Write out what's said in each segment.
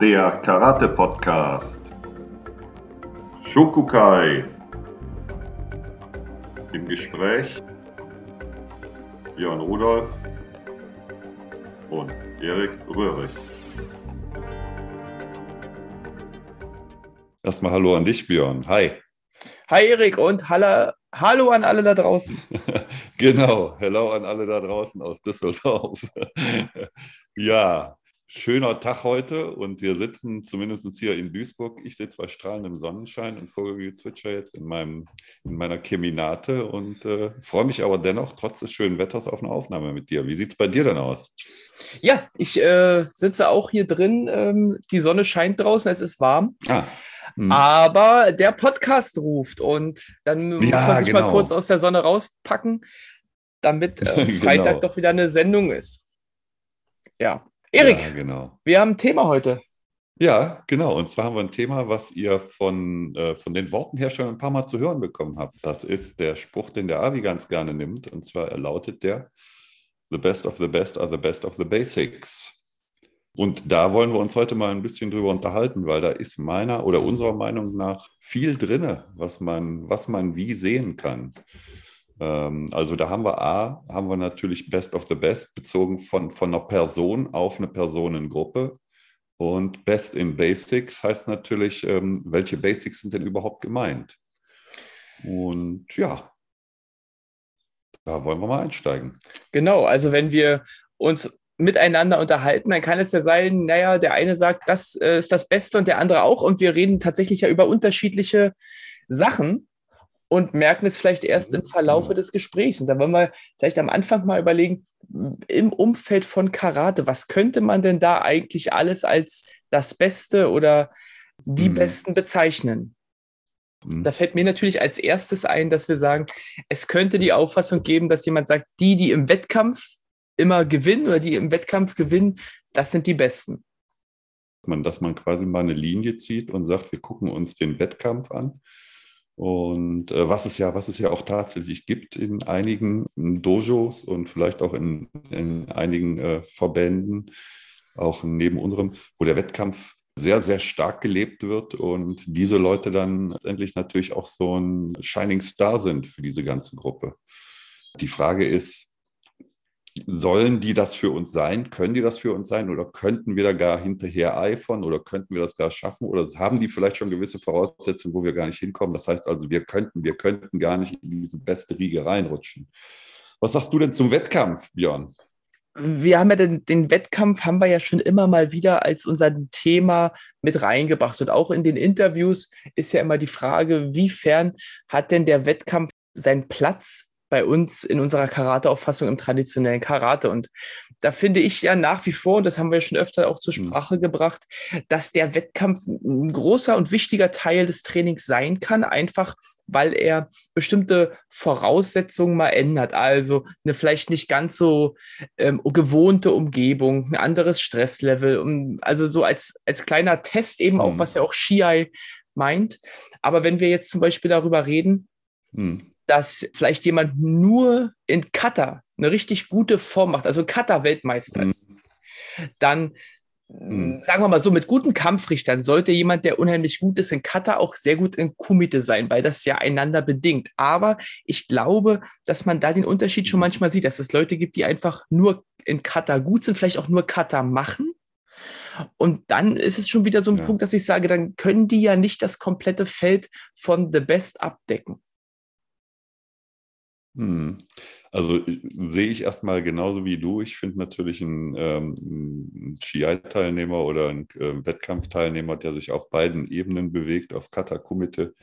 der Karate-Podcast. Shokukai. Im Gespräch Björn Rudolf und Erik Röhrig. Erstmal Hallo an dich, Björn. Hi. Hi, Erik und Hallo, Hallo an alle da draußen. genau, Hallo an alle da draußen aus Düsseldorf. ja, schöner Tag heute und wir sitzen zumindest hier in Duisburg. Ich sitze bei strahlendem Sonnenschein und Vogelgezwitscher jetzt in, meinem, in meiner Keminate und äh, freue mich aber dennoch trotz des schönen Wetters auf eine Aufnahme mit dir. Wie sieht es bei dir denn aus? Ja, ich äh, sitze auch hier drin. Ähm, die Sonne scheint draußen, es ist warm. Ah. Hm. Aber der Podcast ruft und dann ja, muss man sich genau. mal kurz aus der Sonne rauspacken, damit äh, Freitag genau. doch wieder eine Sendung ist. Ja, Erik, ja, genau. wir haben ein Thema heute. Ja, genau. Und zwar haben wir ein Thema, was ihr von, äh, von den Wortenherstellern ein paar Mal zu hören bekommen habt. Das ist der Spruch, den der Avi ganz gerne nimmt. Und zwar lautet der, The best of the best are the best of the basics. Und da wollen wir uns heute mal ein bisschen drüber unterhalten, weil da ist meiner oder unserer Meinung nach viel drin, was man, was man wie sehen kann. Ähm, also da haben wir A, haben wir natürlich Best of the Best bezogen von, von einer Person auf eine Personengruppe. Und Best in Basics heißt natürlich, ähm, welche Basics sind denn überhaupt gemeint? Und ja, da wollen wir mal einsteigen. Genau, also wenn wir uns miteinander unterhalten, dann kann es ja sein, naja, der eine sagt, das äh, ist das Beste und der andere auch. Und wir reden tatsächlich ja über unterschiedliche Sachen und merken es vielleicht erst im Verlaufe des Gesprächs. Und da wollen wir vielleicht am Anfang mal überlegen, im Umfeld von Karate, was könnte man denn da eigentlich alles als das Beste oder die mhm. Besten bezeichnen? Mhm. Da fällt mir natürlich als erstes ein, dass wir sagen, es könnte die Auffassung geben, dass jemand sagt, die, die im Wettkampf immer gewinnen oder die im Wettkampf gewinnen, das sind die Besten. Dass man quasi mal eine Linie zieht und sagt, wir gucken uns den Wettkampf an und äh, was, es ja, was es ja auch tatsächlich gibt in einigen Dojos und vielleicht auch in, in einigen äh, Verbänden, auch neben unserem, wo der Wettkampf sehr, sehr stark gelebt wird und diese Leute dann letztendlich natürlich auch so ein Shining Star sind für diese ganze Gruppe. Die Frage ist, Sollen die das für uns sein? Können die das für uns sein? Oder könnten wir da gar hinterher eifern? Oder könnten wir das gar schaffen? Oder haben die vielleicht schon gewisse Voraussetzungen, wo wir gar nicht hinkommen? Das heißt also, wir könnten, wir könnten gar nicht in diese beste Riege reinrutschen. Was sagst du denn zum Wettkampf, Björn? wir haben ja den, den, Wettkampf haben wir ja schon immer mal wieder als unser Thema mit reingebracht. Und auch in den Interviews ist ja immer die Frage, wiefern hat denn der Wettkampf seinen Platz bei uns in unserer Karate-Auffassung im traditionellen Karate. Und da finde ich ja nach wie vor, und das haben wir schon öfter auch zur mhm. Sprache mhm. gebracht, dass der Wettkampf ein großer und wichtiger Teil des Trainings sein kann, einfach weil er bestimmte Voraussetzungen mal ändert. Also eine vielleicht nicht ganz so ähm, gewohnte Umgebung, ein anderes Stresslevel. Um, also so als, als kleiner Test eben mhm. auch, was ja auch Shiai meint. Aber wenn wir jetzt zum Beispiel darüber reden, mhm dass vielleicht jemand nur in Kata eine richtig gute Form macht, also Kata-Weltmeister mhm. ist, dann mhm. sagen wir mal so, mit guten Kampfrichtern sollte jemand, der unheimlich gut ist in Kata, auch sehr gut in Kumite sein, weil das ja einander bedingt. Aber ich glaube, dass man da den Unterschied schon manchmal sieht, dass es Leute gibt, die einfach nur in Kata gut sind, vielleicht auch nur Kata machen. Und dann ist es schon wieder so ein ja. Punkt, dass ich sage, dann können die ja nicht das komplette Feld von The Best abdecken. Hm. Also sehe ich erstmal genauso wie du. Ich finde natürlich einen, ähm, Ski-Teilnehmer oder einen äh, Wettkampfteilnehmer, der sich auf beiden Ebenen bewegt, auf Kata Kumite,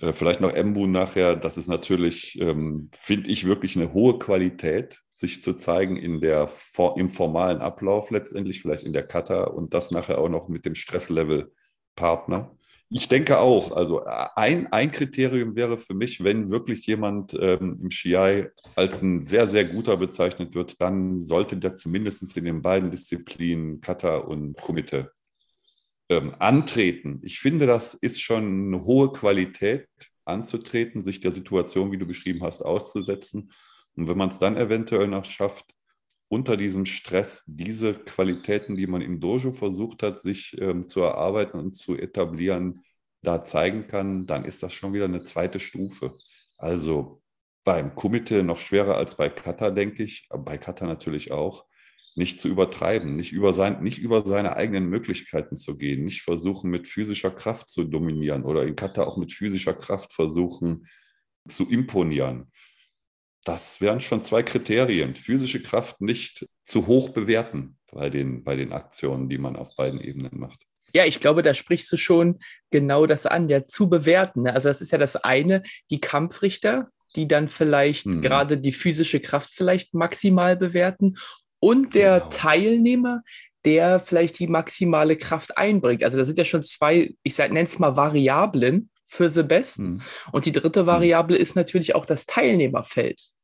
äh, vielleicht noch Embu nachher, das ist natürlich, ähm, finde ich, wirklich eine hohe Qualität, sich zu zeigen in der, im formalen Ablauf letztendlich, vielleicht in der Kata und das nachher auch noch mit dem Stresslevel Partner. Ich denke auch. Also ein, ein Kriterium wäre für mich, wenn wirklich jemand ähm, im Skiai als ein sehr, sehr guter bezeichnet wird, dann sollte der zumindest in den beiden Disziplinen Kata und Kumite ähm, antreten. Ich finde, das ist schon eine hohe Qualität, anzutreten, sich der Situation, wie du beschrieben hast, auszusetzen. Und wenn man es dann eventuell noch schafft, unter diesem Stress diese Qualitäten, die man im Dojo versucht hat, sich ähm, zu erarbeiten und zu etablieren, da zeigen kann, dann ist das schon wieder eine zweite Stufe. Also beim Kumite noch schwerer als bei Kata, denke ich, bei Kata natürlich auch, nicht zu übertreiben, nicht über, sein, nicht über seine eigenen Möglichkeiten zu gehen, nicht versuchen, mit physischer Kraft zu dominieren oder in Kata auch mit physischer Kraft versuchen zu imponieren. Das wären schon zwei Kriterien. Physische Kraft nicht zu hoch bewerten bei den, bei den Aktionen, die man auf beiden Ebenen macht. Ja, ich glaube, da sprichst du schon genau das an, ja, zu bewerten. Ne? Also das ist ja das eine, die Kampfrichter, die dann vielleicht mhm. gerade die physische Kraft vielleicht maximal bewerten und der genau. Teilnehmer, der vielleicht die maximale Kraft einbringt. Also da sind ja schon zwei, ich nenne es mal Variablen für The Best. Mhm. Und die dritte hm. Variable mhm. ist natürlich auch das Teilnehmerfeld.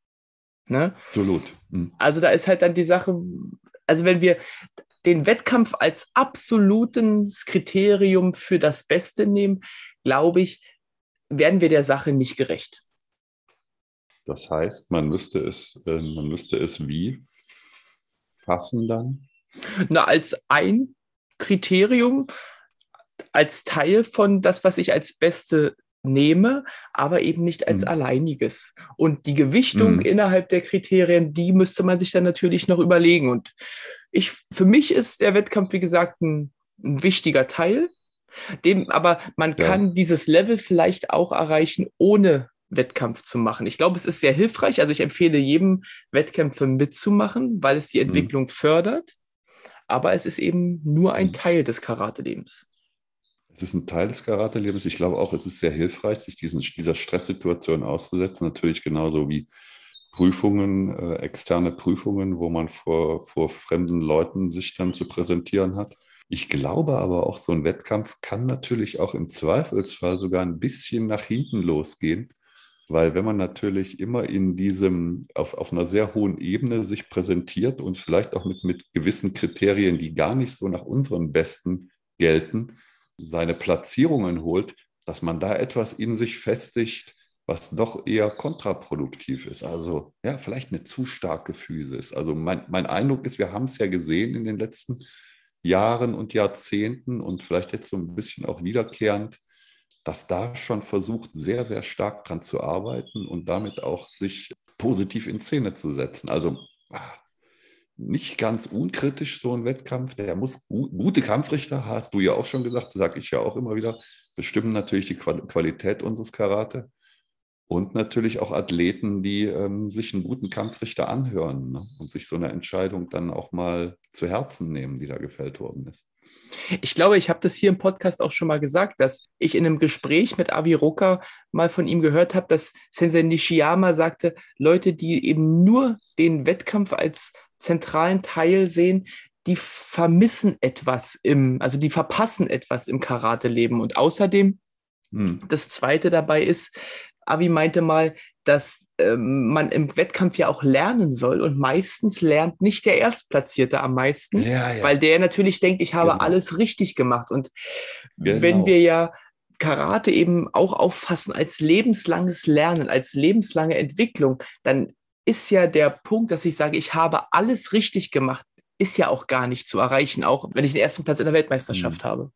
Ne? Absolut. Mhm. Also da ist halt dann die Sache, also wenn wir den Wettkampf als absolutes Kriterium für das Beste nehmen, glaube ich, werden wir der Sache nicht gerecht. Das heißt, man müsste es, äh, man müsste es wie fassen dann? Na, als ein Kriterium, als Teil von das, was ich als Beste nehme, aber eben nicht als mhm. alleiniges. Und die Gewichtung mhm. innerhalb der Kriterien, die müsste man sich dann natürlich noch überlegen. Und ich, für mich ist der Wettkampf, wie gesagt, ein, ein wichtiger Teil. Dem, aber man ja. kann dieses Level vielleicht auch erreichen, ohne Wettkampf zu machen. Ich glaube, es ist sehr hilfreich. Also ich empfehle jedem Wettkämpfe mitzumachen, weil es die mhm. Entwicklung mhm. fördert. Aber es ist eben nur ein mhm. Teil des Karate-Lebens. Es ist ein Teil des Karate-Lebens. Ich glaube auch, es ist sehr hilfreich, sich diesen, dieser Stresssituation auszusetzen. Natürlich genauso wie Prüfungen, äh, externe Prüfungen, wo man vor, vor fremden Leuten sich dann zu präsentieren hat. Ich glaube aber auch, so ein Wettkampf kann natürlich auch im Zweifelsfall sogar ein bisschen nach hinten losgehen, weil wenn man natürlich immer in diesem, auf, auf einer sehr hohen Ebene sich präsentiert und vielleicht auch mit, mit gewissen Kriterien, die gar nicht so nach unseren Besten gelten, seine Platzierungen holt, dass man da etwas in sich festigt, was doch eher kontraproduktiv ist. Also ja, vielleicht eine zu starke Physis. Also mein, mein Eindruck ist, wir haben es ja gesehen in den letzten Jahren und Jahrzehnten und vielleicht jetzt so ein bisschen auch wiederkehrend, dass da schon versucht, sehr, sehr stark dran zu arbeiten und damit auch sich positiv in Szene zu setzen. Also ah, nicht ganz unkritisch so ein Wettkampf. Der muss gut, gute Kampfrichter, hast du ja auch schon gesagt, sage ich ja auch immer wieder, bestimmen natürlich die Qualität unseres Karate. Und natürlich auch Athleten, die ähm, sich einen guten Kampfrichter anhören ne? und sich so eine Entscheidung dann auch mal zu Herzen nehmen, die da gefällt worden ist. Ich glaube, ich habe das hier im Podcast auch schon mal gesagt, dass ich in einem Gespräch mit Avi Roka mal von ihm gehört habe, dass Sensei Nishiyama sagte, Leute, die eben nur den Wettkampf als zentralen Teil sehen, die vermissen etwas im, also die verpassen etwas im Karate-Leben. Und außerdem, hm. das zweite dabei ist, Avi meinte mal, dass ähm, man im Wettkampf ja auch lernen soll. Und meistens lernt nicht der Erstplatzierte am meisten, ja, ja. weil der natürlich denkt, ich habe genau. alles richtig gemacht. Und genau. wenn wir ja Karate eben auch auffassen als lebenslanges Lernen, als lebenslange Entwicklung, dann ist ja der Punkt, dass ich sage, ich habe alles richtig gemacht, ist ja auch gar nicht zu erreichen, auch wenn ich den ersten Platz in der Weltmeisterschaft mhm. habe.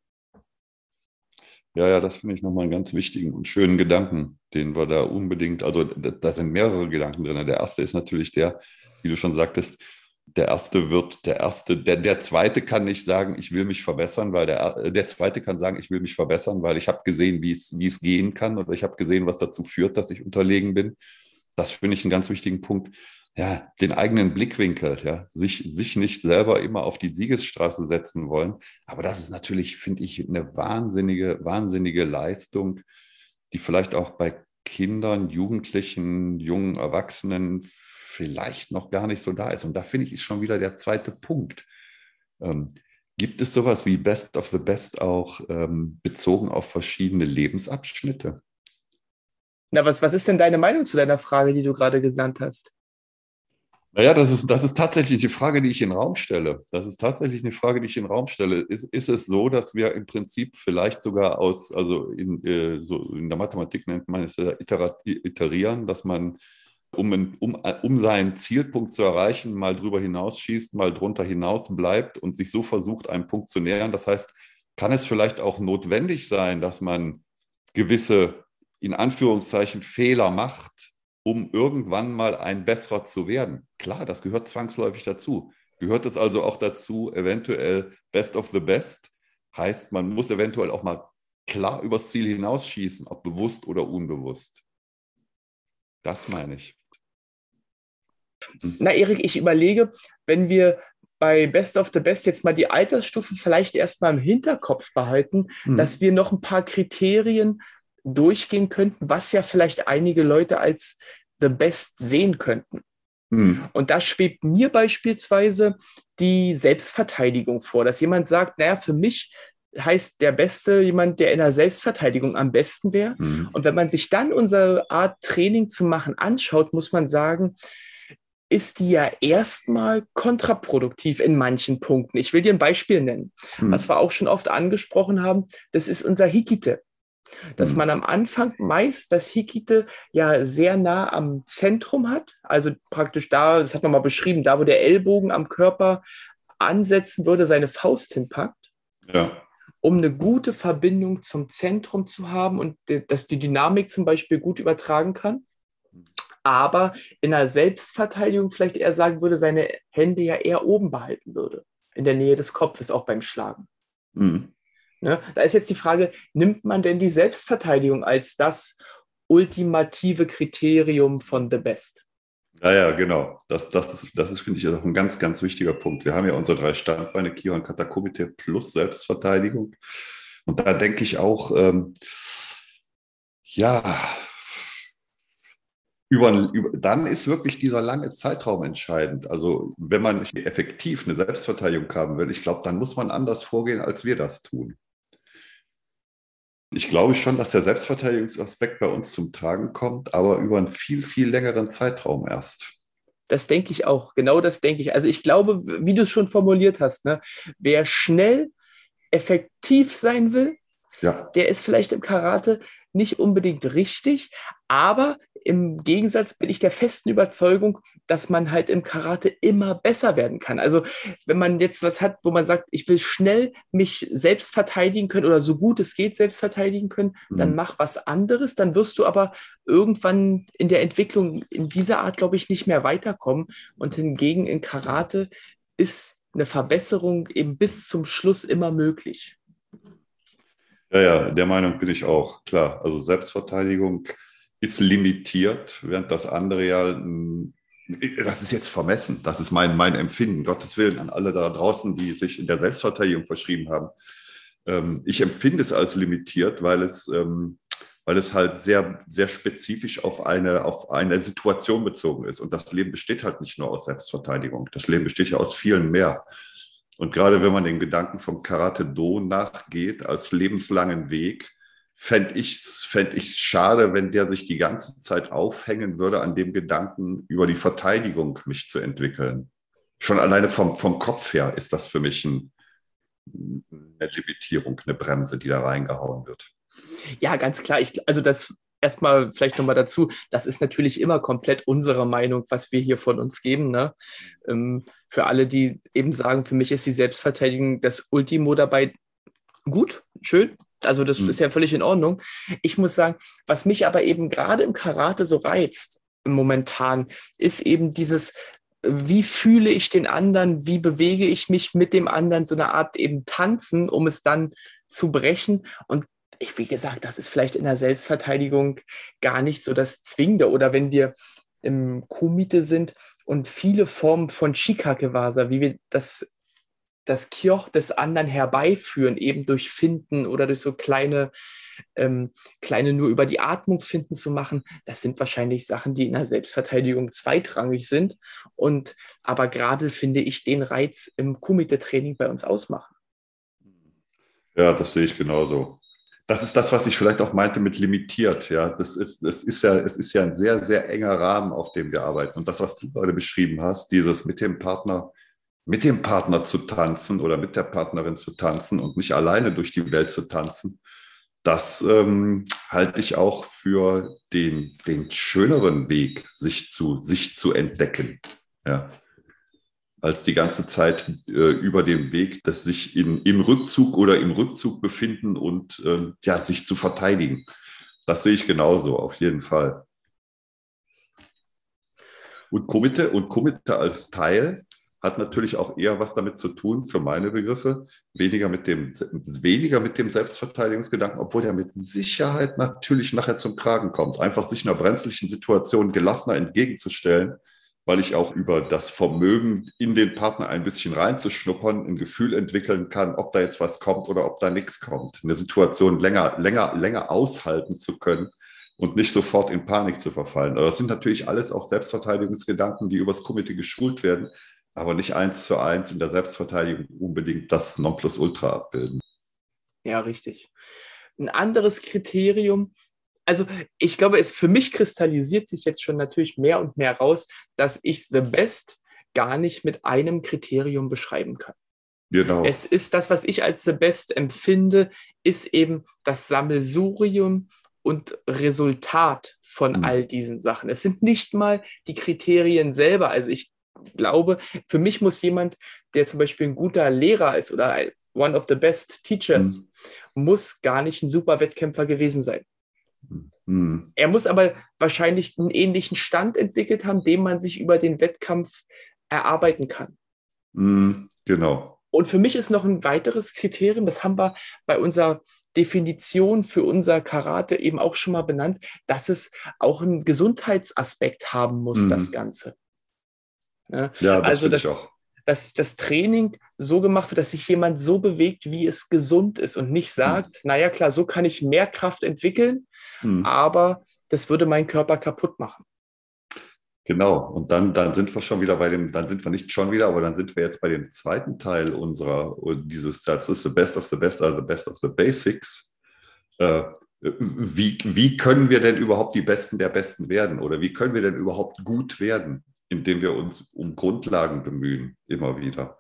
Ja, ja, das finde ich nochmal einen ganz wichtigen und schönen Gedanken, den wir da unbedingt, also da sind mehrere Gedanken drin. Der erste ist natürlich der, wie du schon sagtest, der erste wird, der erste, der, der zweite kann nicht sagen, ich will mich verbessern, weil der, der zweite kann sagen, ich will mich verbessern, weil ich habe gesehen, wie es, wie es gehen kann oder ich habe gesehen, was dazu führt, dass ich unterlegen bin. Das finde ich einen ganz wichtigen Punkt ja, den eigenen Blickwinkel, ja, sich, sich nicht selber immer auf die Siegesstraße setzen wollen. Aber das ist natürlich, finde ich, eine wahnsinnige, wahnsinnige Leistung, die vielleicht auch bei Kindern, Jugendlichen, jungen Erwachsenen vielleicht noch gar nicht so da ist. Und da finde ich, ist schon wieder der zweite Punkt. Ähm, gibt es sowas wie Best of the Best auch ähm, bezogen auf verschiedene Lebensabschnitte? Na, was, was ist denn deine Meinung zu deiner Frage, die du gerade gesandt hast? Naja, das ist, das ist tatsächlich die Frage, die ich in den Raum stelle. Das ist tatsächlich eine Frage, die ich in den Raum stelle. Ist, ist es so, dass wir im Prinzip vielleicht sogar aus, also in, äh, so in der Mathematik nennt man es iterieren, dass man um, um, um seinen Zielpunkt zu erreichen, mal drüber hinausschießt, mal drunter hinaus bleibt und sich so versucht, einen Punkt zu nähern. Das heißt, kann es vielleicht auch notwendig sein, dass man gewisse, in Anführungszeichen, Fehler macht, um irgendwann mal ein besserer zu werden. Klar, das gehört zwangsläufig dazu. Gehört es also auch dazu, eventuell Best of the Best? Heißt, man muss eventuell auch mal klar übers Ziel hinausschießen, ob bewusst oder unbewusst. Das meine ich. Na, Erik, ich überlege, wenn wir bei Best of the Best jetzt mal die Altersstufen vielleicht erstmal im Hinterkopf behalten, mhm. dass wir noch ein paar Kriterien durchgehen könnten, was ja vielleicht einige Leute als The Best sehen könnten. Mhm. Und da schwebt mir beispielsweise die Selbstverteidigung vor, dass jemand sagt, naja, für mich heißt der Beste jemand, der in der Selbstverteidigung am besten wäre. Mhm. Und wenn man sich dann unsere Art Training zu machen anschaut, muss man sagen, ist die ja erstmal kontraproduktiv in manchen Punkten. Ich will dir ein Beispiel nennen, mhm. was wir auch schon oft angesprochen haben. Das ist unser Hikite. Dass mhm. man am Anfang meist das Hikite ja sehr nah am Zentrum hat. Also praktisch da, das hat man mal beschrieben, da wo der Ellbogen am Körper ansetzen würde, seine Faust hinpackt. Ja um eine gute Verbindung zum Zentrum zu haben und dass die Dynamik zum Beispiel gut übertragen kann. Aber in der Selbstverteidigung vielleicht eher sagen würde, seine Hände ja eher oben behalten würde, in der Nähe des Kopfes, auch beim Schlagen. Mhm. Ne? Da ist jetzt die Frage, nimmt man denn die Selbstverteidigung als das ultimative Kriterium von The Best? Ja, ja, genau. Das, das ist, das ist finde ich, auch ein ganz, ganz wichtiger Punkt. Wir haben ja unsere drei Standbeine, Kion, Katakomite plus Selbstverteidigung. Und da denke ich auch, ähm, ja, über, über, dann ist wirklich dieser lange Zeitraum entscheidend. Also wenn man effektiv eine Selbstverteidigung haben will, ich glaube, dann muss man anders vorgehen, als wir das tun. Ich glaube schon, dass der Selbstverteidigungsaspekt bei uns zum Tragen kommt, aber über einen viel, viel längeren Zeitraum erst. Das denke ich auch. Genau das denke ich. Also ich glaube, wie du es schon formuliert hast, ne, wer schnell effektiv sein will, ja. der ist vielleicht im Karate nicht unbedingt richtig, aber im Gegensatz bin ich der festen Überzeugung, dass man halt im Karate immer besser werden kann. Also wenn man jetzt was hat, wo man sagt, ich will schnell mich selbst verteidigen können oder so gut es geht selbst verteidigen können, mhm. dann mach was anderes. Dann wirst du aber irgendwann in der Entwicklung in dieser Art, glaube ich, nicht mehr weiterkommen. Und hingegen in Karate ist eine Verbesserung eben bis zum Schluss immer möglich. Ja, ja, der Meinung bin ich auch, klar. Also Selbstverteidigung ist limitiert, während das andere ja, das ist jetzt vermessen, das ist mein, mein Empfinden, Gottes Willen an alle da draußen, die sich in der Selbstverteidigung verschrieben haben. Ähm, ich empfinde es als limitiert, weil es, ähm, weil es halt sehr, sehr spezifisch auf eine, auf eine Situation bezogen ist. Und das Leben besteht halt nicht nur aus Selbstverteidigung, das Leben besteht ja aus vielen mehr. Und gerade wenn man den Gedanken vom Karate Do nachgeht als lebenslangen Weg, fände ich es fänd ich's schade, wenn der sich die ganze Zeit aufhängen würde an dem Gedanken, über die Verteidigung mich zu entwickeln. Schon alleine vom, vom Kopf her ist das für mich ein, eine Limitierung, eine Bremse, die da reingehauen wird. Ja, ganz klar. Ich, also das erstmal vielleicht nochmal dazu, das ist natürlich immer komplett unsere Meinung, was wir hier von uns geben. Ne? Ähm, für alle, die eben sagen, für mich ist die Selbstverteidigung das Ultimo dabei gut, schön. Also das mhm. ist ja völlig in Ordnung. Ich muss sagen, was mich aber eben gerade im Karate so reizt momentan, ist eben dieses, wie fühle ich den anderen, wie bewege ich mich mit dem anderen, so eine Art eben tanzen, um es dann zu brechen. Und ich, wie gesagt, das ist vielleicht in der Selbstverteidigung gar nicht so das Zwingende. Oder wenn wir im Komite sind und viele Formen von Shikakewasa, wie wir das, das Kioch des anderen herbeiführen, eben durch Finden oder durch so kleine, ähm, kleine nur über die Atmung finden zu machen, das sind wahrscheinlich Sachen, die in der Selbstverteidigung zweitrangig sind. Und aber gerade finde ich den Reiz im Kumite-Training bei uns ausmachen. Ja, das sehe ich genauso das ist das, was ich vielleicht auch meinte mit limitiert. Ja, das ist, das ist ja, es ist ja ein sehr, sehr enger Rahmen, auf dem wir arbeiten. Und das, was du gerade beschrieben hast, dieses mit dem Partner, mit dem Partner zu tanzen oder mit der Partnerin zu tanzen und nicht alleine durch die Welt zu tanzen, das ähm, halte ich auch für den, den schöneren Weg, sich zu, sich zu entdecken. Ja. Als die ganze Zeit äh, über dem Weg, das sich in, im Rückzug oder im Rückzug befinden und äh, ja, sich zu verteidigen. Das sehe ich genauso, auf jeden Fall. Und Komitte und Komitte als Teil hat natürlich auch eher was damit zu tun, für meine Begriffe, weniger mit dem, weniger mit dem Selbstverteidigungsgedanken, obwohl er mit Sicherheit natürlich nachher zum Kragen kommt. Einfach sich einer brenzlichen Situation gelassener entgegenzustellen, weil ich auch über das Vermögen in den Partner ein bisschen reinzuschnuppern, ein Gefühl entwickeln kann, ob da jetzt was kommt oder ob da nichts kommt. Eine Situation länger, länger, länger aushalten zu können und nicht sofort in Panik zu verfallen. Aber das sind natürlich alles auch Selbstverteidigungsgedanken, die übers Komitee geschult werden, aber nicht eins zu eins in der Selbstverteidigung unbedingt das Nonplusultra abbilden. Ja, richtig. Ein anderes Kriterium, also ich glaube, es für mich kristallisiert sich jetzt schon natürlich mehr und mehr raus, dass ich The Best gar nicht mit einem Kriterium beschreiben kann. Genau. Es ist das, was ich als The Best empfinde, ist eben das Sammelsurium und Resultat von mhm. all diesen Sachen. Es sind nicht mal die Kriterien selber. Also ich glaube, für mich muss jemand, der zum Beispiel ein guter Lehrer ist oder one of the best teachers, mhm. muss gar nicht ein super Wettkämpfer gewesen sein. Mhm. Er muss aber wahrscheinlich einen ähnlichen Stand entwickelt haben, den man sich über den Wettkampf erarbeiten kann. Mhm. Genau. Und für mich ist noch ein weiteres Kriterium, das haben wir bei unserer Definition für unser Karate eben auch schon mal benannt, dass es auch einen Gesundheitsaspekt haben muss, mhm. das Ganze. Ja, ja das also das, ich auch. Dass das Training so gemacht wird, dass sich jemand so bewegt, wie es gesund ist und nicht hm. sagt, hm. naja klar, so kann ich mehr Kraft entwickeln, hm. aber das würde meinen Körper kaputt machen. Genau, und dann, dann sind wir schon wieder bei dem, dann sind wir nicht schon wieder, aber dann sind wir jetzt bei dem zweiten Teil unserer, dieses, das ist the best of the best, also the best of the basics. Äh, wie, wie können wir denn überhaupt die Besten der Besten werden? Oder wie können wir denn überhaupt gut werden? Indem wir uns um Grundlagen bemühen, immer wieder.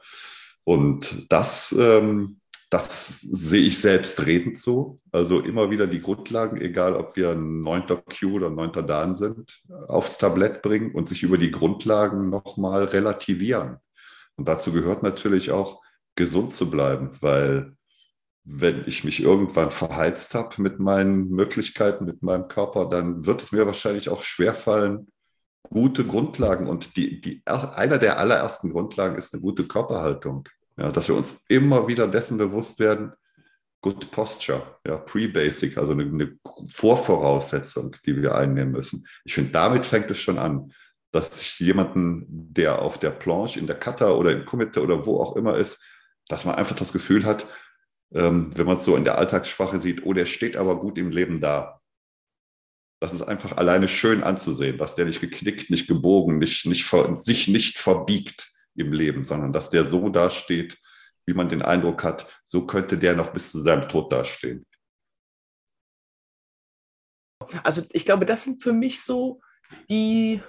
Und das, ähm, das sehe ich selbstredend so. Also immer wieder die Grundlagen, egal ob wir ein neunter Q oder neunter Dan sind, aufs Tablett bringen und sich über die Grundlagen nochmal relativieren. Und dazu gehört natürlich auch, gesund zu bleiben, weil wenn ich mich irgendwann verheizt habe mit meinen Möglichkeiten, mit meinem Körper, dann wird es mir wahrscheinlich auch schwerfallen, gute Grundlagen und die, die, einer der allerersten Grundlagen ist eine gute Körperhaltung. Ja, dass wir uns immer wieder dessen bewusst werden, Good Posture, ja, Pre-Basic, also eine, eine, Vorvoraussetzung, die wir einnehmen müssen. Ich finde, damit fängt es schon an, dass sich jemanden, der auf der Planche, in der Kata oder im Kumite oder wo auch immer ist, dass man einfach das Gefühl hat, ähm, wenn man es so in der Alltagssprache sieht, oh, der steht aber gut im Leben da. Das ist einfach alleine schön anzusehen, dass der nicht geknickt, nicht gebogen, nicht, nicht, sich nicht verbiegt im Leben, sondern dass der so dasteht, wie man den Eindruck hat, so könnte der noch bis zu seinem Tod dastehen. Also ich glaube, das sind für mich so die,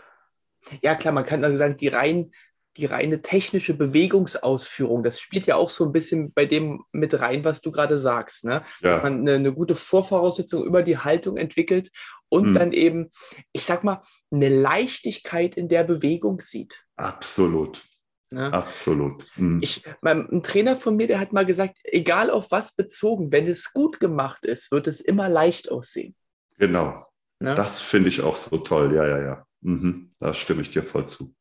ja klar, man kann sagen, die rein die reine technische Bewegungsausführung, das spielt ja auch so ein bisschen bei dem mit rein, was du gerade sagst, ne? Ja. dass man eine, eine, gute Vorvoraussetzung über die Haltung entwickelt und mhm. dann eben, ich sag mal, eine Leichtigkeit in der Bewegung sieht. Absolut. Ja. Absolut. Mhm. Ich, mein, ein Trainer von mir, der hat mal gesagt, egal auf was bezogen, wenn es gut gemacht ist, wird es immer leicht aussehen. Genau. Ja? Das finde ich auch so toll. Ja, ja, ja. Mhm. Da stimme ich dir voll zu.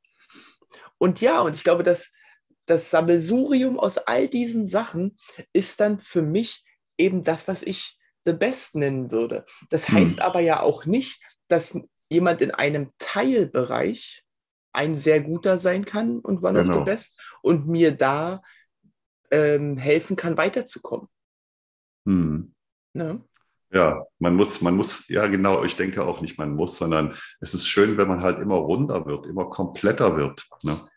Und ja, und ich glaube, dass das Sammelsurium aus all diesen Sachen ist dann für mich eben das, was ich The Best nennen würde. Das hm. heißt hm. aber ja auch nicht, dass jemand in einem Teilbereich ein sehr guter sein kann und One genau. of the Best und mir da ähm, helfen kann, weiterzukommen. Hm. Ne? Ja, man muss, man muss, ja genau, ich denke auch nicht, man muss, sondern es ist schön, wenn man halt immer runder wird, immer kompletter wird. Ne?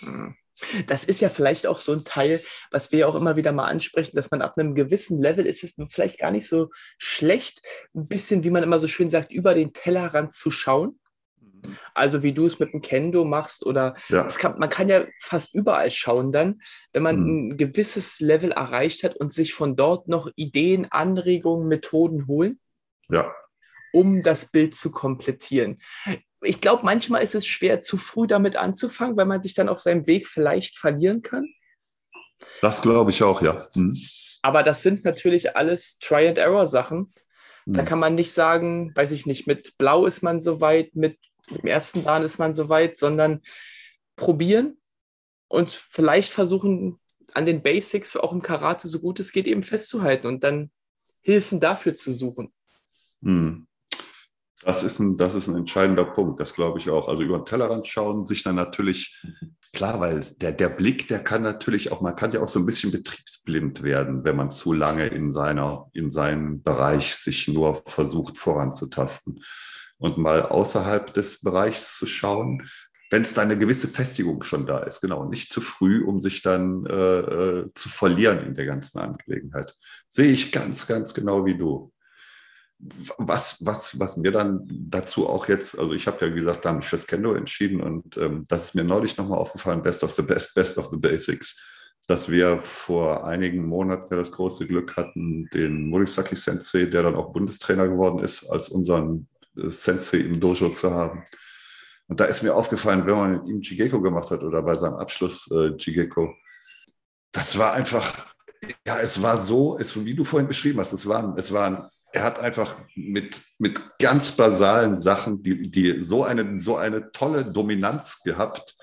Hm. Das ist ja vielleicht auch so ein Teil, was wir auch immer wieder mal ansprechen, dass man ab einem gewissen Level ist es vielleicht gar nicht so schlecht, ein bisschen, wie man immer so schön sagt, über den Tellerrand zu schauen. Also wie du es mit dem Kendo machst oder Ja. kann, man kann ja fast überall schauen dann, wenn man Mhm. ein gewisses Level erreicht hat und sich von dort noch Ideen, Anregungen, Methoden holen, Ja. um das Bild zu komplettieren. Ich glaube, manchmal ist es schwer, zu früh damit anzufangen, weil man sich dann auf seinem Weg vielleicht verlieren kann. Das glaube ich auch, ja. Mhm. Aber das sind natürlich alles Try-and-Error-Sachen. Da Mhm. kann man nicht sagen, weiß ich nicht, mit Blau ist man soweit, mit dem ersten Dan ist man soweit, sondern probieren und vielleicht versuchen, an den Basics auch im Karate so gut es geht eben festzuhalten und dann Hilfen dafür zu suchen. Mhm. Das ist, ein, das ist ein entscheidender Punkt, das glaube ich auch. Also über den Tellerrand schauen, sich dann natürlich, klar, weil der, der Blick, der kann natürlich auch, man kann ja auch so ein bisschen betriebsblind werden, wenn man zu lange in, seiner, in seinem Bereich sich nur versucht voranzutasten. Und mal außerhalb des Bereichs zu schauen, wenn es da eine gewisse Festigung schon da ist, genau, nicht zu früh, um sich dann äh, äh, zu verlieren in der ganzen Angelegenheit. Sehe ich ganz, ganz genau wie du was, was, was mir dann dazu auch jetzt, also ich habe ja gesagt, da habe ich fürs Kendo entschieden und ähm, das ist mir neulich nochmal aufgefallen, Best of the Best, Best of the Basics, dass wir vor einigen Monaten das große Glück hatten, den Morisaki Sensei, der dann auch Bundestrainer geworden ist, als unseren äh, Sensei im Dojo zu haben. Und da ist mir aufgefallen, wenn man mit ihm Jigeko gemacht hat oder bei seinem Abschluss äh, Jigeko, das war einfach, ja, es war so, es, wie du vorhin beschrieben hast, es waren, es waren er hat einfach mit, mit ganz basalen Sachen, die, die so, eine, so eine tolle Dominanz gehabt.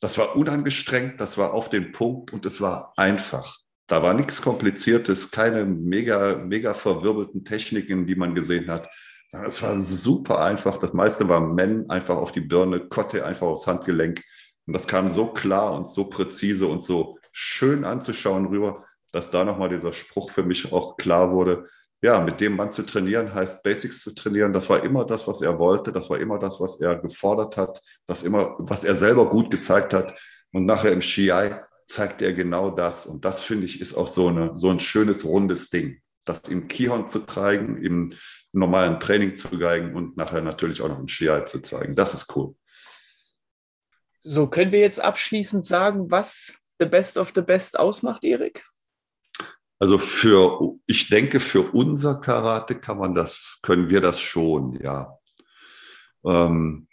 Das war unangestrengt, das war auf den Punkt und es war einfach. Da war nichts Kompliziertes, keine mega, mega verwirbelten Techniken, die man gesehen hat. Es war super einfach. Das meiste war Men einfach auf die Birne, Kotte einfach aufs Handgelenk. Und das kam so klar und so präzise und so schön anzuschauen rüber, dass da nochmal dieser Spruch für mich auch klar wurde ja, mit dem Mann zu trainieren heißt Basics zu trainieren. Das war immer das, was er wollte. Das war immer das, was er gefordert hat. Das immer, was er selber gut gezeigt hat. Und nachher im Shiai zeigt er genau das. Und das finde ich ist auch so, eine, so ein schönes rundes Ding. Das im Kihon zu zeigen, im normalen Training zu zeigen und nachher natürlich auch noch im Shiai zu zeigen. Das ist cool. So, können wir jetzt abschließend sagen, was The Best of the Best ausmacht, Erik? Also für, ich denke, für unser Karate kann man das, können wir das schon, ja. Ähm,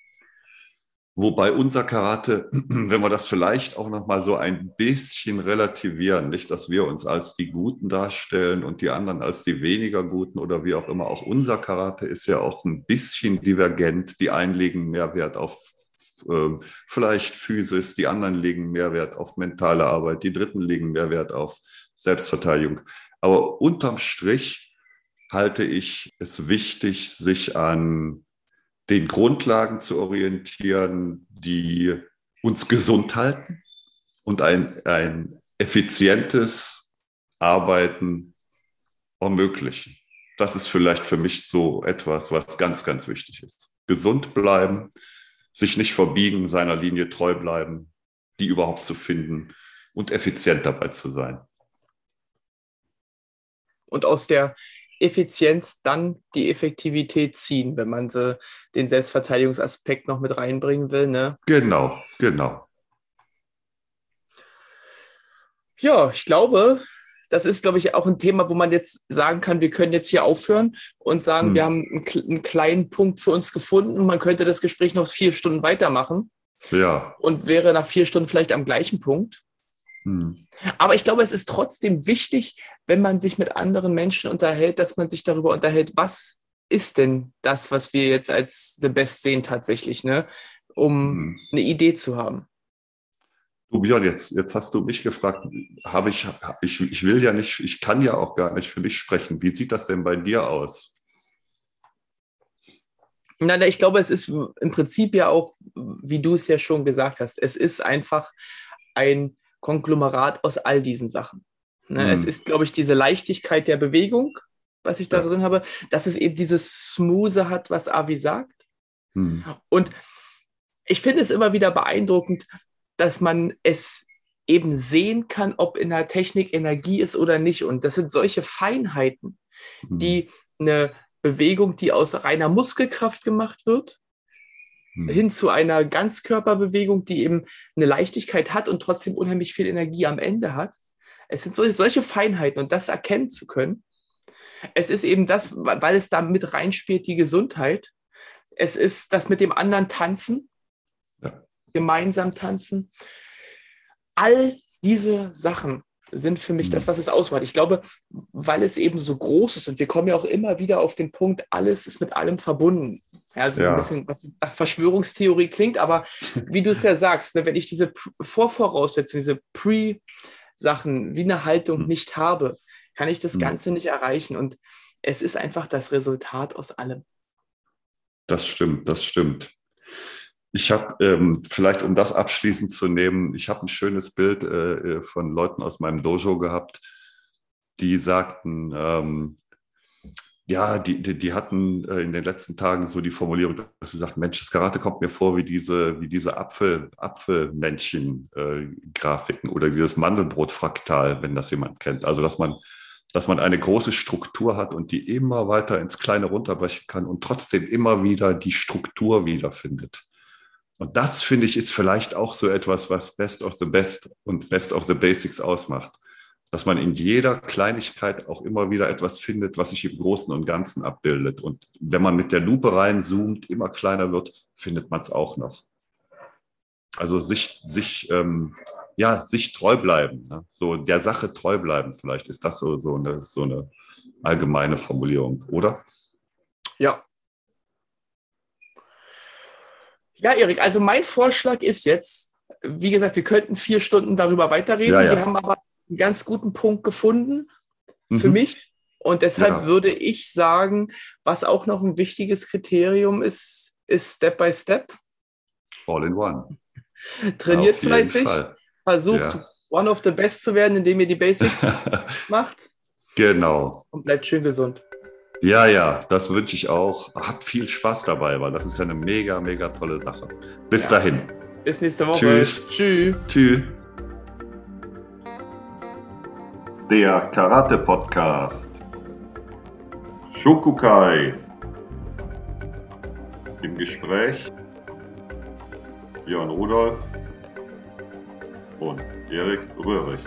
wobei unser Karate, wenn wir das vielleicht auch noch mal so ein bisschen relativieren, nicht, dass wir uns als die Guten darstellen und die anderen als die weniger Guten oder wie auch immer. Auch unser Karate ist ja auch ein bisschen divergent. Die einen legen mehr Wert auf äh, vielleicht Physis, die anderen legen mehr Wert auf mentale Arbeit, die Dritten legen mehr Wert auf Selbstverteidigung. Aber unterm Strich halte ich es wichtig, sich an den Grundlagen zu orientieren, die uns gesund halten und ein, ein effizientes Arbeiten ermöglichen. Das ist vielleicht für mich so etwas, was ganz, ganz wichtig ist. Gesund bleiben, sich nicht verbiegen, seiner Linie treu bleiben, die überhaupt zu finden und effizient dabei zu sein und aus der Effizienz dann die Effektivität ziehen, wenn man so den Selbstverteidigungsaspekt noch mit reinbringen will. Ne? Genau, genau. Ja, ich glaube, das ist, glaube ich, auch ein Thema, wo man jetzt sagen kann, wir können jetzt hier aufhören und sagen, hm. wir haben einen, einen, kleinen Punkt für uns gefunden. Man könnte das Gespräch noch vier Stunden weitermachen. Ja. Und wäre nach vier Stunden vielleicht am gleichen Punkt. Hm. Aber ich glaube, es ist trotzdem wichtig, wenn man sich mit anderen Menschen unterhält, dass man sich darüber unterhält, was ist denn das, was wir jetzt als The Best sehen tatsächlich, ne? um hm. eine Idee zu haben. Du Björn, jetzt, jetzt hast du mich gefragt, habe ich, ich, ich will ja nicht, ich kann ja auch gar nicht für dich sprechen. Wie sieht das denn bei dir aus? Nein, ich glaube, es ist im Prinzip ja auch, wie du es ja schon gesagt hast, es ist einfach ein Konglomerat aus all diesen Sachen. Ne? Hm. Es ist, glaube ich, diese Leichtigkeit der Bewegung, was ich da drin habe, dass es eben dieses Smoothe hat, was Avi sagt. Hm. Und ich finde es immer wieder beeindruckend, dass man es eben sehen kann, ob in der Technik Energie ist oder nicht. Und das sind solche Feinheiten, hm. die eine Bewegung, die aus reiner Muskelkraft gemacht wird, hm. hin zu einer Ganzkörperbewegung, die eben eine Leichtigkeit hat und trotzdem unheimlich viel Energie am Ende hat. Es sind solche, solche Feinheiten und das erkennen zu können. Es ist eben das, weil es da mit reinspielt, die Gesundheit. Es ist das mit dem anderen Tanzen, ja. gemeinsam tanzen. All diese Sachen sind für mich das, mhm. was es ausmacht. Ich glaube, weil es eben so groß ist und wir kommen ja auch immer wieder auf den Punkt, alles ist mit allem verbunden. Ja, also ja. so ein bisschen was nach Verschwörungstheorie klingt, aber wie du es ja sagst, ne, wenn ich diese Vorvoraussetzungen, diese Pre-Sachen wie eine Haltung mhm. nicht habe, kann ich das mhm. Ganze nicht erreichen. Und es ist einfach das Resultat aus allem. Das stimmt, das stimmt. Ich habe ähm, vielleicht, um das abschließend zu nehmen, ich habe ein schönes Bild äh, äh, von Leuten aus meinem Dojo gehabt, die sagten, ähm, ja, die, die, die hatten äh, in den letzten Tagen so die Formulierung, dass sie sagten, Mensch, das Karate kommt mir vor wie diese, wie diese Apfel, Apfelmännchen-Grafiken äh, oder dieses Mandelbrot-Fraktal, wenn das jemand kennt. Also, dass man, dass man eine große Struktur hat und die immer weiter ins Kleine runterbrechen kann und trotzdem immer wieder die Struktur wiederfindet. Und das, finde ich, ist vielleicht auch so etwas, was Best of the Best und Best of the Basics ausmacht. Dass man in jeder Kleinigkeit auch immer wieder etwas findet, was sich im Großen und Ganzen abbildet. Und wenn man mit der Lupe reinzoomt, immer kleiner wird, findet man es auch noch. Also sich, sich, ähm, ja, sich treu bleiben. Ne? So der Sache treu bleiben, vielleicht ist das so, so, eine, so eine allgemeine Formulierung, oder? Ja, Ja, Erik, also mein Vorschlag ist jetzt, wie gesagt, wir könnten vier Stunden darüber weiterreden. Ja, ja. Wir haben aber einen ganz guten Punkt gefunden für mhm. mich. Und deshalb ja. würde ich sagen, was auch noch ein wichtiges Kriterium ist, ist Step by Step. All in one. Trainiert fleißig, versucht one of the best zu werden, indem ihr die Basics macht. Genau. Und bleibt schön gesund. Ja, ja, das wünsche ich auch. Habt viel Spaß dabei, weil das ist ja eine mega, mega tolle Sache. Bis ja. dahin. Bis nächste Woche. Tschüss. Tschüss. Tschüss. Der Karate Podcast. Shokukai. Im Gespräch Björn Rudolf und Erik Röhrig.